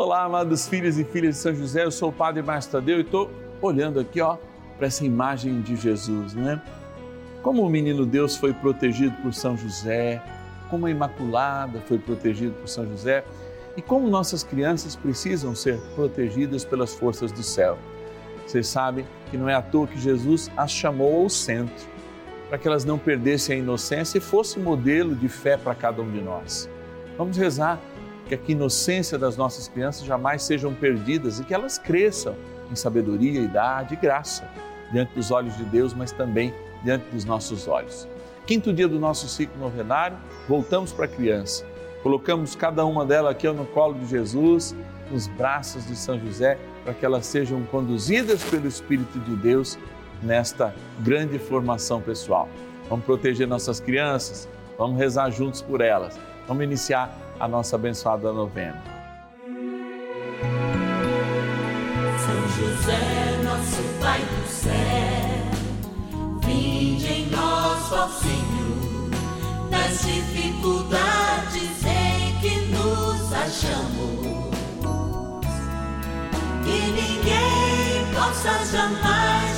Olá, amados filhos e filhas de São José, eu sou o Padre Márcio Tadeu e estou olhando aqui, ó, para essa imagem de Jesus, né? Como o menino Deus foi protegido por São José, como a Imaculada foi protegida por São José e como nossas crianças precisam ser protegidas pelas forças do céu. Vocês sabem que não é à toa que Jesus as chamou ao centro, para que elas não perdessem a inocência e fosse modelo de fé para cada um de nós. Vamos rezar que a inocência das nossas crianças jamais sejam perdidas e que elas cresçam em sabedoria, idade e graça diante dos olhos de Deus, mas também diante dos nossos olhos. Quinto dia do nosso ciclo novenário, voltamos para a criança. Colocamos cada uma delas aqui no colo de Jesus, nos braços de São José, para que elas sejam conduzidas pelo Espírito de Deus nesta grande formação pessoal. Vamos proteger nossas crianças, vamos rezar juntos por elas. Vamos iniciar a nossa abençoada novena. São José, nosso Pai do céu, vinde em nós, ó Senhor, nas dificuldades em que nos achamos. Que ninguém possa jamais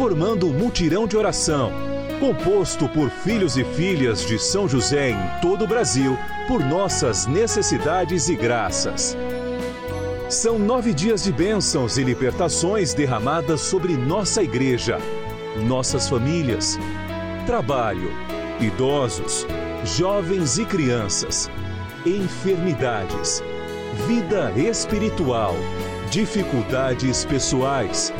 formando um mutirão de oração, composto por filhos e filhas de São José em todo o Brasil, por nossas necessidades e graças. São nove dias de bênçãos e libertações derramadas sobre nossa igreja, nossas famílias, trabalho, idosos, jovens e crianças, enfermidades vida espiritual, dificuldades pessoais,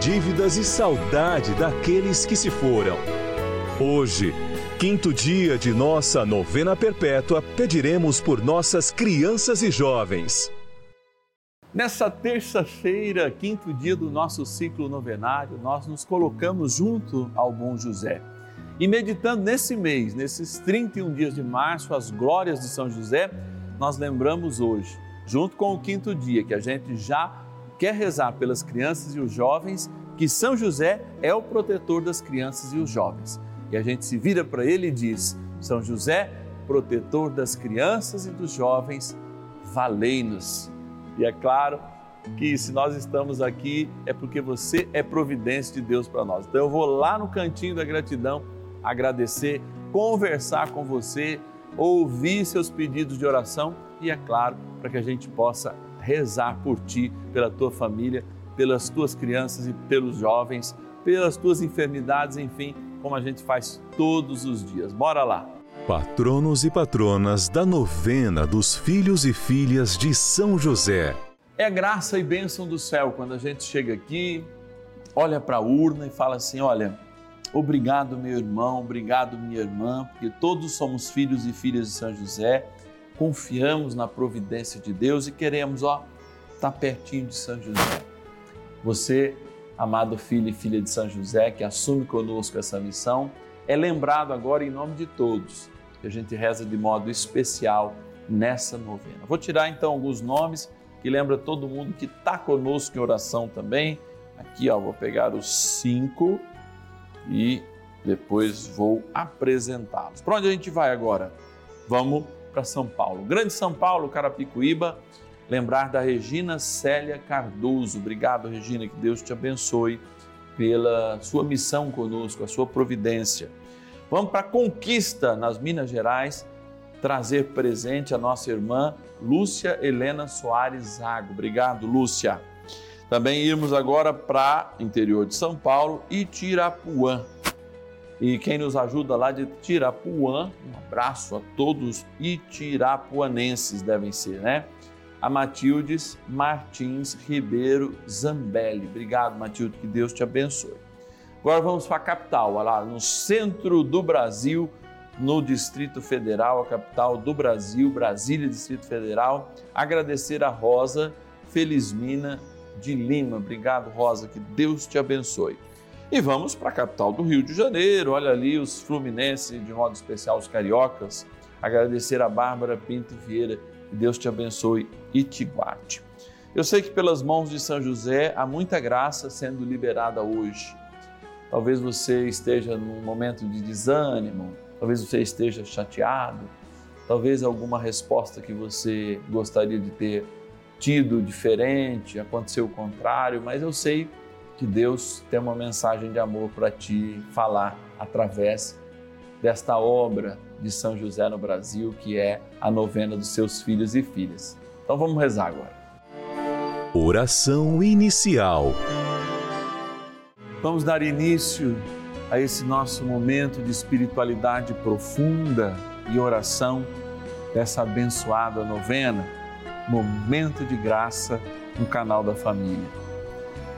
dívidas e saudade daqueles que se foram. Hoje, quinto dia de nossa novena perpétua, pediremos por nossas crianças e jovens. Nessa terça-feira, quinto dia do nosso ciclo novenário, nós nos colocamos junto ao bom José. E meditando nesse mês, nesses 31 dias de março, as glórias de São José, nós lembramos hoje junto com o quinto dia, que a gente já quer rezar pelas crianças e os jovens, que São José é o protetor das crianças e os jovens. E a gente se vira para ele e diz: São José, protetor das crianças e dos jovens, valei-nos. E é claro que se nós estamos aqui é porque você é providência de Deus para nós. Então eu vou lá no cantinho da gratidão agradecer, conversar com você, ouvir seus pedidos de oração e, é claro, para que a gente possa rezar por ti, pela tua família, pelas tuas crianças e pelos jovens, pelas tuas enfermidades, enfim, como a gente faz todos os dias. Bora lá! Patronos e patronas da novena dos filhos e filhas de São José. É graça e bênção do céu quando a gente chega aqui, olha para a urna e fala assim: olha, obrigado, meu irmão, obrigado, minha irmã, porque todos somos filhos e filhas de São José confiamos na providência de Deus e queremos, ó, estar tá pertinho de São José. Você, amado filho e filha de São José, que assume conosco essa missão, é lembrado agora em nome de todos, que a gente reza de modo especial nessa novena. Vou tirar então alguns nomes que lembra todo mundo que está conosco em oração também. Aqui, ó, vou pegar os cinco e depois vou apresentá-los. Para onde a gente vai agora? Vamos para São Paulo. Grande São Paulo, Carapicuíba, lembrar da Regina Célia Cardoso. Obrigado, Regina, que Deus te abençoe pela sua missão conosco, a sua providência. Vamos para Conquista, nas Minas Gerais, trazer presente a nossa irmã Lúcia Helena Soares Zago. Obrigado, Lúcia. Também irmos agora para interior de São Paulo, Itirapuã e quem nos ajuda lá de Tirapuã, um abraço a todos itirapuanenses devem ser, né? A Matildes Martins Ribeiro Zambelli. Obrigado, Matilde, que Deus te abençoe. Agora vamos para a capital, olha lá, no centro do Brasil, no Distrito Federal, a capital do Brasil, Brasília, Distrito Federal. Agradecer a Rosa Felizmina de Lima. Obrigado, Rosa, que Deus te abençoe. E vamos para a capital do Rio de Janeiro, olha ali os fluminenses, de modo especial os cariocas. Agradecer a Bárbara Pinto Vieira, que Deus te abençoe e te guarde. Eu sei que pelas mãos de São José há muita graça sendo liberada hoje. Talvez você esteja num momento de desânimo, talvez você esteja chateado, talvez alguma resposta que você gostaria de ter tido diferente, aconteceu o contrário, mas eu sei que Deus tem uma mensagem de amor para te falar através desta obra de São José no Brasil, que é a novena dos seus filhos e filhas. Então vamos rezar agora. Oração inicial. Vamos dar início a esse nosso momento de espiritualidade profunda e oração dessa abençoada novena, momento de graça no canal da família.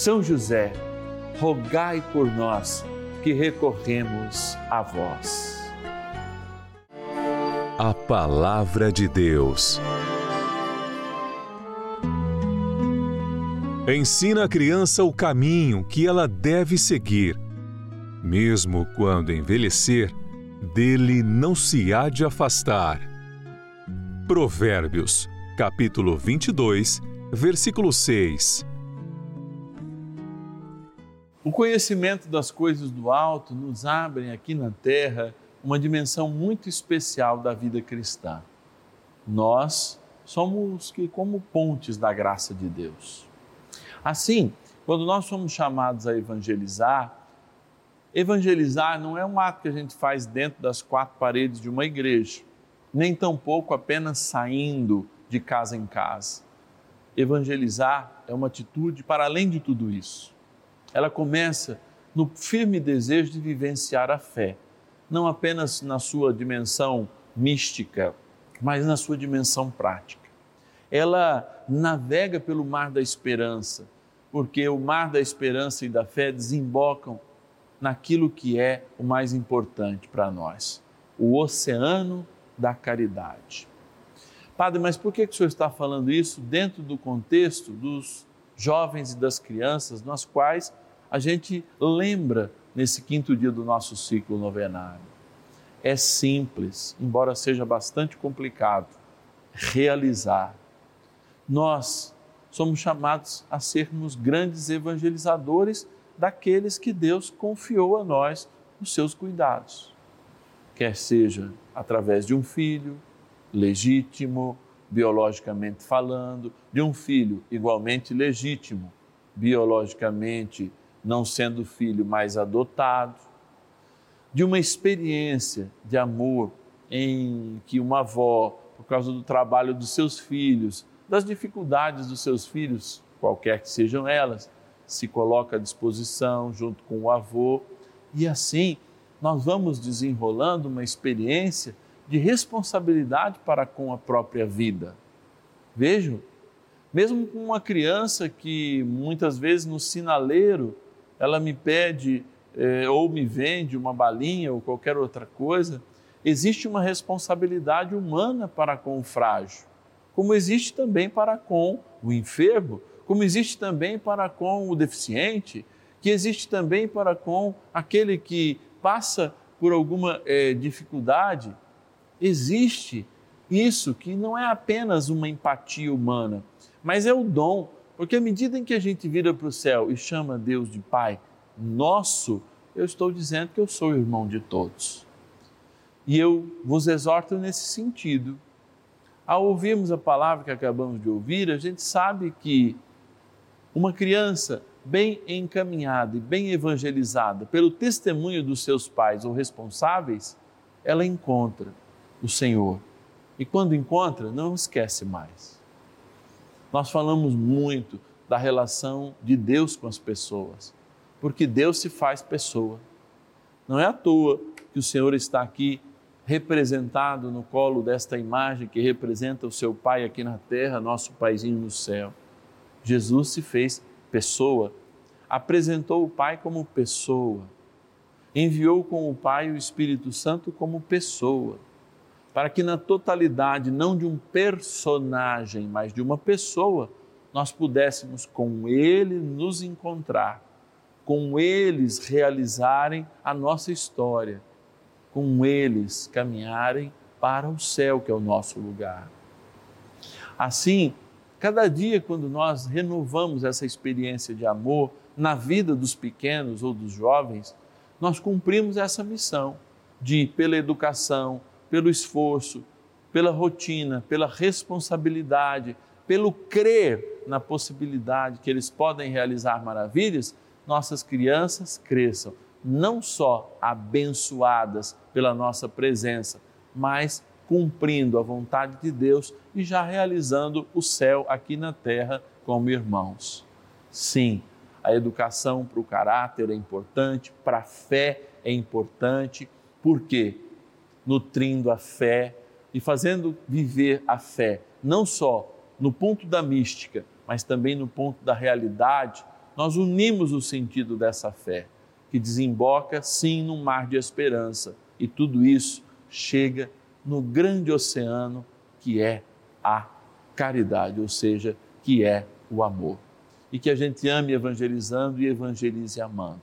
são José, rogai por nós que recorremos a vós. A Palavra de Deus. Ensina a criança o caminho que ela deve seguir. Mesmo quando envelhecer, dele não se há de afastar. Provérbios, capítulo 22, versículo 6. O conhecimento das coisas do alto nos abre aqui na terra uma dimensão muito especial da vida cristã. Nós somos que como pontes da graça de Deus. Assim, quando nós somos chamados a evangelizar, evangelizar não é um ato que a gente faz dentro das quatro paredes de uma igreja, nem tampouco apenas saindo de casa em casa. Evangelizar é uma atitude para além de tudo isso ela começa no firme desejo de vivenciar a fé, não apenas na sua dimensão mística, mas na sua dimensão prática. Ela navega pelo mar da esperança, porque o mar da esperança e da fé desembocam naquilo que é o mais importante para nós, o oceano da caridade. Padre, mas por que, que o senhor está falando isso dentro do contexto dos jovens e das crianças, nas quais a gente lembra nesse quinto dia do nosso ciclo novenário. É simples, embora seja bastante complicado, realizar. Nós somos chamados a sermos grandes evangelizadores daqueles que Deus confiou a nós os seus cuidados. quer seja através de um filho legítimo, biologicamente falando, de um filho igualmente legítimo, biologicamente não sendo filho, mas adotado, de uma experiência de amor em que uma avó, por causa do trabalho dos seus filhos, das dificuldades dos seus filhos, qualquer que sejam elas, se coloca à disposição junto com o avô e assim nós vamos desenrolando uma experiência de responsabilidade para com a própria vida. Vejam, mesmo com uma criança que muitas vezes no sinaleiro ela me pede eh, ou me vende uma balinha ou qualquer outra coisa, existe uma responsabilidade humana para com o frágil, como existe também para com o enfermo, como existe também para com o deficiente, que existe também para com aquele que passa por alguma eh, dificuldade. Existe isso que não é apenas uma empatia humana, mas é o dom, porque à medida em que a gente vira para o céu e chama Deus de Pai nosso, eu estou dizendo que eu sou irmão de todos. E eu vos exorto nesse sentido. Ao ouvirmos a palavra que acabamos de ouvir, a gente sabe que uma criança bem encaminhada e bem evangelizada pelo testemunho dos seus pais ou responsáveis, ela encontra o Senhor. E quando encontra, não esquece mais. Nós falamos muito da relação de Deus com as pessoas, porque Deus se faz pessoa. Não é à toa que o Senhor está aqui representado no colo desta imagem que representa o seu Pai aqui na terra, nosso Paizinho no céu. Jesus se fez pessoa, apresentou o Pai como pessoa, enviou com o Pai o Espírito Santo como pessoa, para que na totalidade, não de um personagem, mas de uma pessoa, nós pudéssemos com Ele nos encontrar, com eles realizarem a nossa história com eles caminharem para o céu, que é o nosso lugar. Assim, cada dia, quando nós renovamos essa experiência de amor na vida dos pequenos ou dos jovens, nós cumprimos essa missão de, pela educação, pelo esforço, pela rotina, pela responsabilidade, pelo crer na possibilidade que eles podem realizar maravilhas, nossas crianças cresçam não só abençoadas pela nossa presença, mas cumprindo a vontade de Deus e já realizando o céu aqui na terra como irmãos. Sim, a educação para o caráter é importante, para a fé é importante, porque nutrindo a fé e fazendo viver a fé, não só no ponto da mística, mas também no ponto da realidade, nós unimos o sentido dessa fé que desemboca sim num mar de esperança. E tudo isso chega no grande oceano que é a caridade, ou seja, que é o amor. E que a gente ame evangelizando e evangelize amando.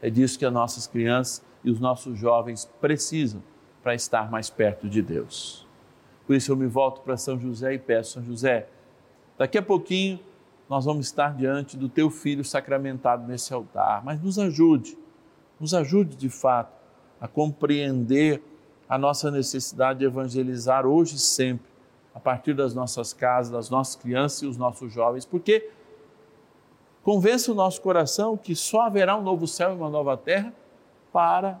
É disso que as nossas crianças e os nossos jovens precisam para estar mais perto de Deus. Por isso eu me volto para São José e peço, São José, daqui a pouquinho nós vamos estar diante do teu filho sacramentado nesse altar, mas nos ajude nos ajude de fato a compreender a nossa necessidade de evangelizar hoje e sempre, a partir das nossas casas, das nossas crianças e os nossos jovens, porque convença o nosso coração que só haverá um novo céu e uma nova terra para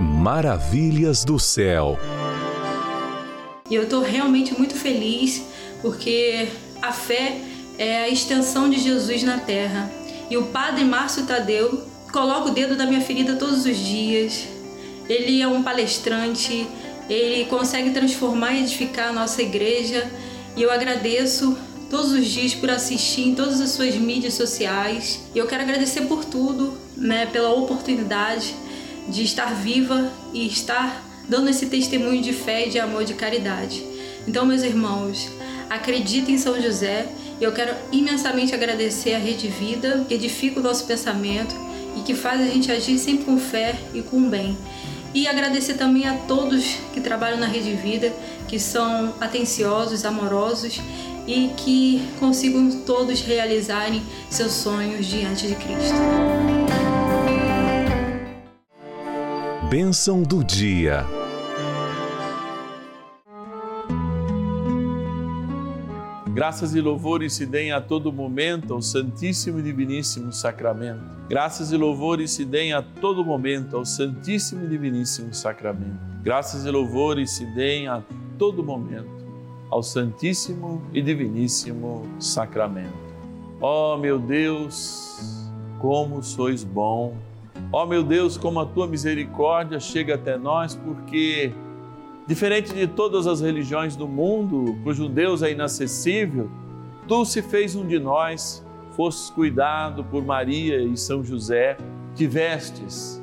Maravilhas do céu. E eu estou realmente muito feliz porque a fé é a extensão de Jesus na terra. E o Padre Márcio Tadeu coloca o dedo na minha ferida todos os dias. Ele é um palestrante, ele consegue transformar e edificar a nossa igreja. E eu agradeço todos os dias por assistir em todas as suas mídias sociais. E eu quero agradecer por tudo, né, pela oportunidade de estar viva e estar dando esse testemunho de fé, de amor, de caridade. Então, meus irmãos, acreditem em São José. e Eu quero imensamente agradecer a Rede Vida, que edifica o nosso pensamento e que faz a gente agir sempre com fé e com bem. E agradecer também a todos que trabalham na Rede Vida, que são atenciosos, amorosos e que consigam todos realizarem seus sonhos diante de Cristo. Bênção do dia. Graças e louvores se deem a todo momento ao Santíssimo e Diviníssimo Sacramento. Graças e louvores se deem a todo momento ao Santíssimo e Diviníssimo Sacramento. Graças e louvores se deem a todo momento ao Santíssimo e Diviníssimo Sacramento. Ó oh, meu Deus, como sois bom. Ó meu Deus, como a tua misericórdia chega até nós, porque Diferente de todas as religiões do mundo, cujo Deus é inacessível, tu se fez um de nós, fostes cuidado por Maria e São José, tivestes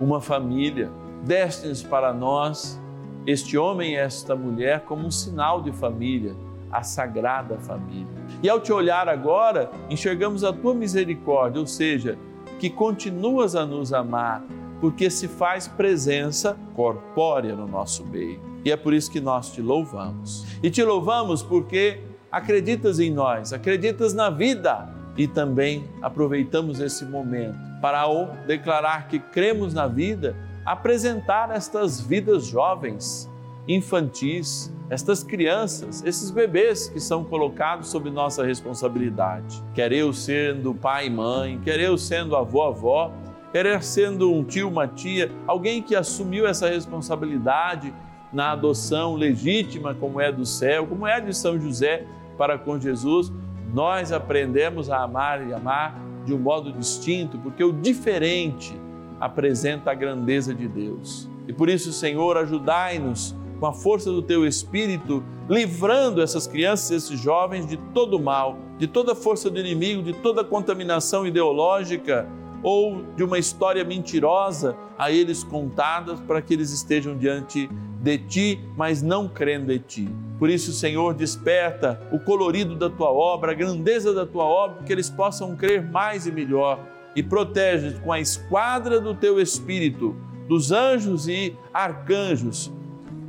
uma família, destes para nós este homem e esta mulher como um sinal de família, a sagrada família. E ao te olhar agora, enxergamos a tua misericórdia, ou seja, que continuas a nos amar porque se faz presença corpórea no nosso meio. E é por isso que nós te louvamos. E te louvamos porque acreditas em nós, acreditas na vida e também aproveitamos esse momento para, ao declarar que cremos na vida, apresentar estas vidas jovens, infantis, estas crianças, esses bebês que são colocados sob nossa responsabilidade. Quer eu sendo pai e mãe, quer eu sendo avô, avó, querer sendo um tio, uma tia, alguém que assumiu essa responsabilidade na adoção legítima, como é do céu, como é de São José para com Jesus, nós aprendemos a amar e amar de um modo distinto, porque o diferente apresenta a grandeza de Deus. E por isso, Senhor, ajudai-nos com a força do teu espírito, livrando essas crianças, esses jovens de todo mal, de toda força do inimigo, de toda contaminação ideológica ou de uma história mentirosa a eles contadas para que eles estejam diante de ti, mas não crendo em ti. Por isso, Senhor, desperta o colorido da tua obra, a grandeza da tua obra, que eles possam crer mais e melhor e protege com a esquadra do teu espírito, dos anjos e arcanjos,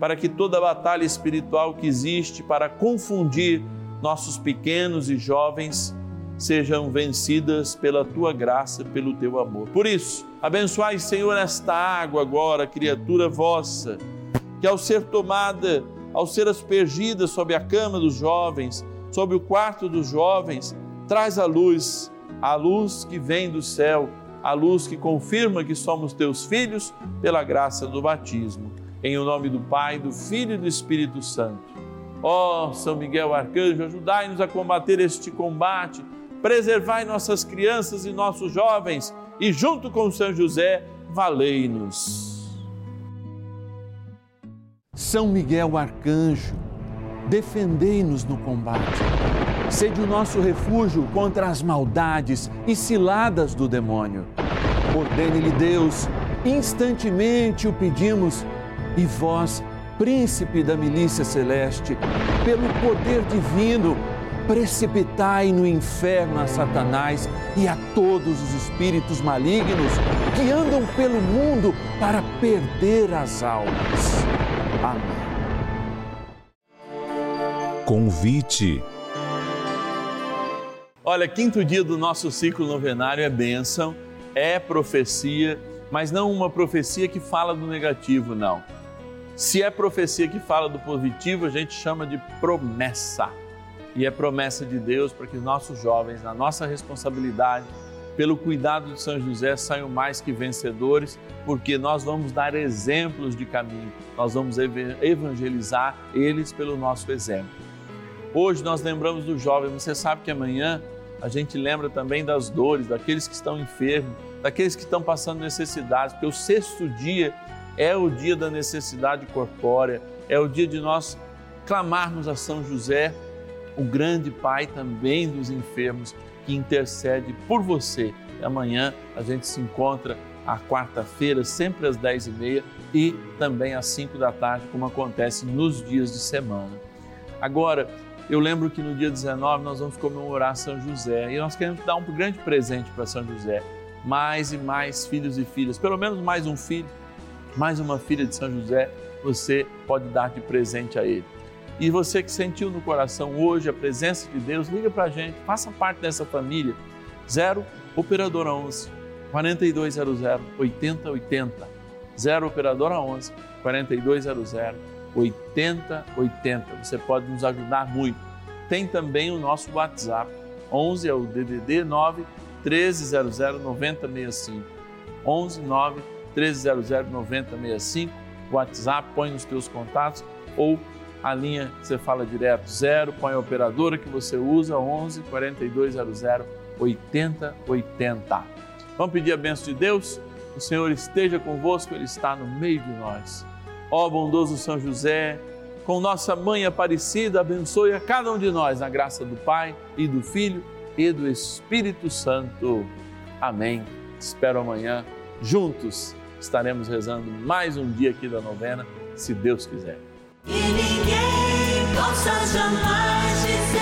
para que toda batalha espiritual que existe para confundir nossos pequenos e jovens sejam vencidas pela tua graça, pelo teu amor. Por isso, abençoai, Senhor, esta água agora, criatura vossa, que ao ser tomada, ao ser aspergida sobre a cama dos jovens, sobre o quarto dos jovens, traz a luz, a luz que vem do céu, a luz que confirma que somos teus filhos pela graça do batismo. Em o nome do Pai, do Filho e do Espírito Santo. Ó oh, São Miguel Arcanjo, ajudai-nos a combater este combate preservai nossas crianças e nossos jovens e, junto com São José, valei-nos. São Miguel Arcanjo, defendei-nos no combate. Sede o nosso refúgio contra as maldades e ciladas do demônio. Ordene-lhe Deus, instantemente o pedimos, e vós, príncipe da milícia celeste, pelo poder divino, precipitai no inferno a Satanás e a todos os espíritos malignos que andam pelo mundo para perder as almas. Amém. Convite. Olha, quinto dia do nosso ciclo novenário é bênção, é profecia, mas não uma profecia que fala do negativo, não. Se é profecia que fala do positivo, a gente chama de promessa. E é promessa de Deus para que nossos jovens, na nossa responsabilidade, pelo cuidado de São José, saiam mais que vencedores, porque nós vamos dar exemplos de caminho, nós vamos evangelizar eles pelo nosso exemplo. Hoje nós lembramos do jovem, você sabe que amanhã a gente lembra também das dores, daqueles que estão enfermos, daqueles que estão passando necessidades, porque o sexto dia é o dia da necessidade corpórea, é o dia de nós clamarmos a São José, o grande Pai também dos enfermos, que intercede por você. E amanhã a gente se encontra à quarta-feira, sempre às dez e meia e também às cinco da tarde, como acontece nos dias de semana. Agora, eu lembro que no dia 19 nós vamos comemorar São José e nós queremos dar um grande presente para São José. Mais e mais filhos e filhas, pelo menos mais um filho, mais uma filha de São José, você pode dar de presente a ele. E você que sentiu no coração hoje a presença de Deus, liga para a gente, faça parte dessa família. 0 Operadora 11 4200 8080. 0 Operadora 11 4200 8080. Você pode nos ajudar muito. Tem também o nosso WhatsApp. 11 é o DDD 9 1300 9065. 11 9 1300 9065. WhatsApp, põe nos teus contatos ou a linha você fala direto, zero, põe a operadora que você usa, 11 4200 8080. Vamos pedir a benção de Deus? O Senhor esteja convosco, Ele está no meio de nós. Ó bondoso São José, com nossa mãe Aparecida, abençoe a cada um de nós na graça do Pai e do Filho e do Espírito Santo. Amém. Espero amanhã, juntos, estaremos rezando mais um dia aqui da novena, se Deus quiser. E ninguém possa jamais dizer